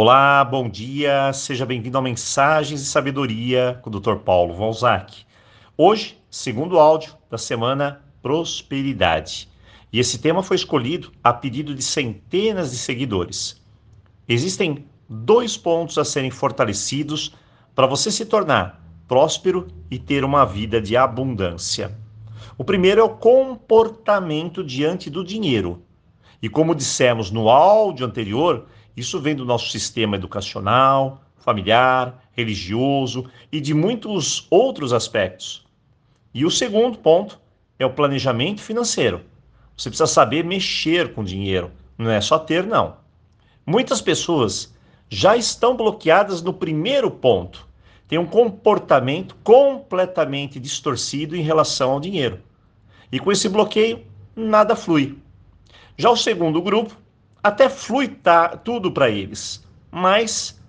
Olá, bom dia, seja bem-vindo a Mensagens e Sabedoria com o Dr. Paulo Valzac. Hoje, segundo áudio da semana Prosperidade. E esse tema foi escolhido a pedido de centenas de seguidores. Existem dois pontos a serem fortalecidos para você se tornar próspero e ter uma vida de abundância. O primeiro é o comportamento diante do dinheiro. E como dissemos no áudio anterior, isso vem do nosso sistema educacional, familiar, religioso e de muitos outros aspectos. E o segundo ponto é o planejamento financeiro. Você precisa saber mexer com dinheiro, não é só ter, não. Muitas pessoas já estão bloqueadas no primeiro ponto, têm um comportamento completamente distorcido em relação ao dinheiro. E com esse bloqueio, nada flui. Já o segundo grupo até flui tá, tudo para eles, mas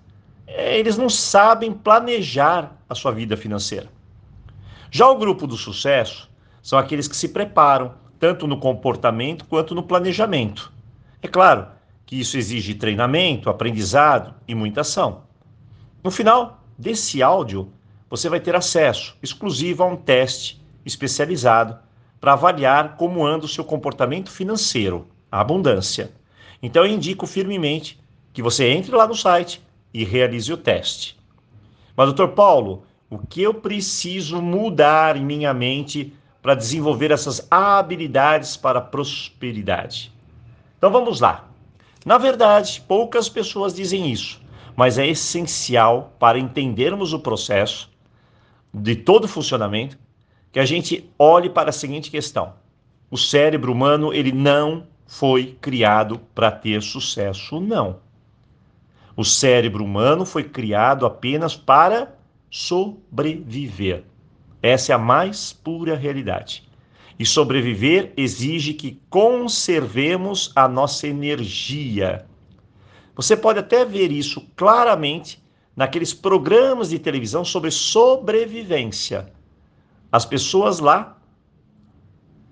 é, eles não sabem planejar a sua vida financeira. Já o grupo do sucesso são aqueles que se preparam, tanto no comportamento quanto no planejamento. É claro que isso exige treinamento, aprendizado e muita ação. No final desse áudio, você vai ter acesso exclusivo a um teste especializado para avaliar como anda o seu comportamento financeiro, a abundância. Então eu indico firmemente que você entre lá no site e realize o teste. Mas, doutor Paulo, o que eu preciso mudar em minha mente para desenvolver essas habilidades para prosperidade? Então vamos lá. Na verdade, poucas pessoas dizem isso, mas é essencial para entendermos o processo de todo o funcionamento que a gente olhe para a seguinte questão: o cérebro humano ele não foi criado para ter sucesso, não. O cérebro humano foi criado apenas para sobreviver. Essa é a mais pura realidade. E sobreviver exige que conservemos a nossa energia. Você pode até ver isso claramente naqueles programas de televisão sobre sobrevivência. As pessoas lá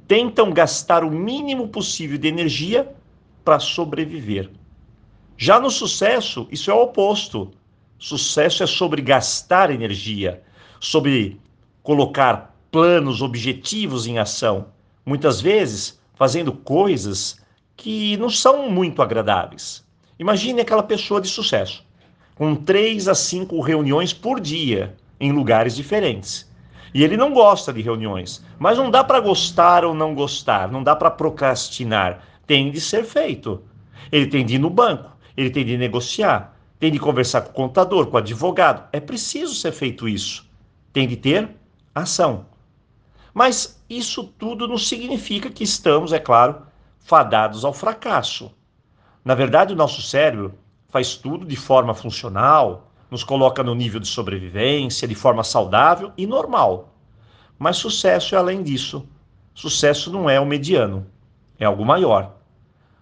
tentam gastar o mínimo possível de energia para sobreviver. Já no sucesso, isso é o oposto. Sucesso é sobre gastar energia, sobre colocar planos, objetivos em ação, muitas vezes fazendo coisas que não são muito agradáveis. Imagine aquela pessoa de sucesso, com três a cinco reuniões por dia em lugares diferentes. E ele não gosta de reuniões. Mas não dá para gostar ou não gostar, não dá para procrastinar. Tem de ser feito. Ele tem de ir no banco, ele tem de negociar, tem de conversar com o contador, com o advogado. É preciso ser feito isso. Tem de ter ação. Mas isso tudo não significa que estamos, é claro, fadados ao fracasso. Na verdade, o nosso cérebro faz tudo de forma funcional, nos coloca no nível de sobrevivência de forma saudável e normal. Mas sucesso é além disso. Sucesso não é o mediano, é algo maior.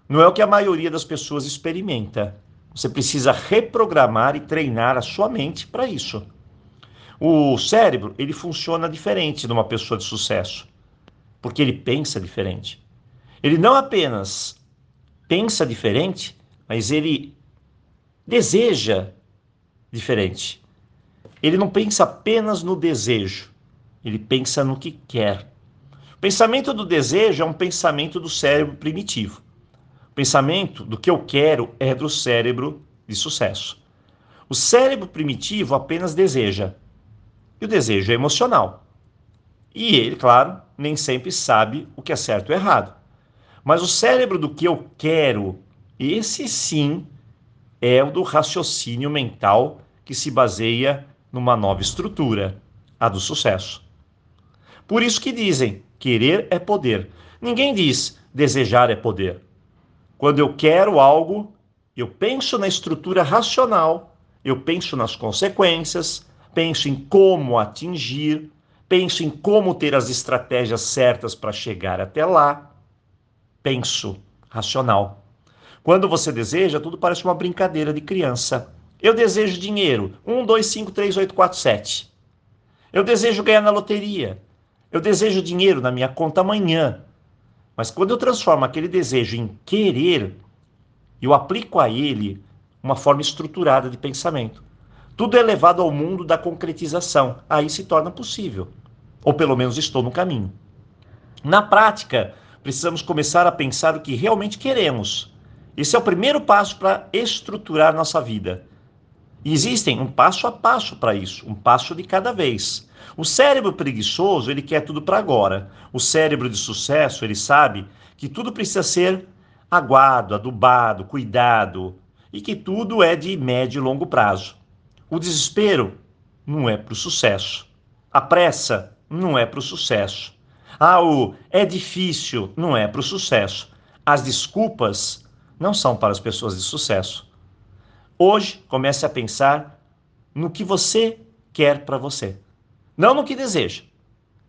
Não é o que a maioria das pessoas experimenta. Você precisa reprogramar e treinar a sua mente para isso. O cérebro, ele funciona diferente de uma pessoa de sucesso, porque ele pensa diferente. Ele não apenas pensa diferente, mas ele deseja diferente. Ele não pensa apenas no desejo, ele pensa no que quer. O pensamento do desejo é um pensamento do cérebro primitivo. O pensamento do que eu quero é do cérebro de sucesso. O cérebro primitivo apenas deseja. E o desejo é emocional. E ele, claro, nem sempre sabe o que é certo ou errado. Mas o cérebro do que eu quero, esse sim é o do raciocínio mental que se baseia numa nova estrutura, a do sucesso. Por isso que dizem: querer é poder. Ninguém diz desejar é poder. Quando eu quero algo, eu penso na estrutura racional, eu penso nas consequências, penso em como atingir, penso em como ter as estratégias certas para chegar até lá. Penso racional. Quando você deseja, tudo parece uma brincadeira de criança. Eu desejo dinheiro. 1, 2, 5, 3, 8, 4, 7. Eu desejo ganhar na loteria. Eu desejo dinheiro na minha conta amanhã. Mas quando eu transformo aquele desejo em querer, eu aplico a ele uma forma estruturada de pensamento. Tudo é levado ao mundo da concretização. Aí se torna possível. Ou pelo menos estou no caminho. Na prática, precisamos começar a pensar o que realmente queremos. Esse é o primeiro passo para estruturar nossa vida. E existem um passo a passo para isso, um passo de cada vez. O cérebro preguiçoso, ele quer tudo para agora. O cérebro de sucesso, ele sabe que tudo precisa ser aguado, adubado, cuidado e que tudo é de médio e longo prazo. O desespero não é para o sucesso. A pressa não é para o sucesso. Ah, o é difícil não é para o sucesso. As desculpas não são para as pessoas de sucesso. Hoje, comece a pensar no que você quer para você, não no que deseja.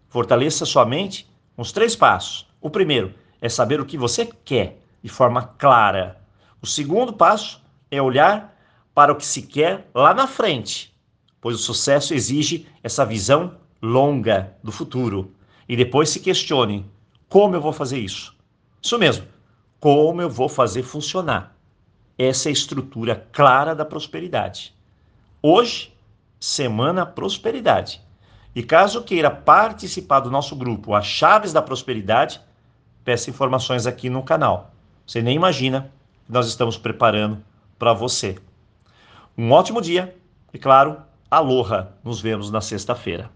Fortaleça sua mente com os três passos. O primeiro é saber o que você quer de forma clara. O segundo passo é olhar para o que se quer lá na frente, pois o sucesso exige essa visão longa do futuro e depois se questione: como eu vou fazer isso? Isso mesmo, como eu vou fazer funcionar? Essa é a estrutura clara da prosperidade. Hoje, Semana Prosperidade. E caso queira participar do nosso grupo As Chaves da Prosperidade, peça informações aqui no canal. Você nem imagina que nós estamos preparando para você. Um ótimo dia e, claro, aloha! Nos vemos na sexta-feira.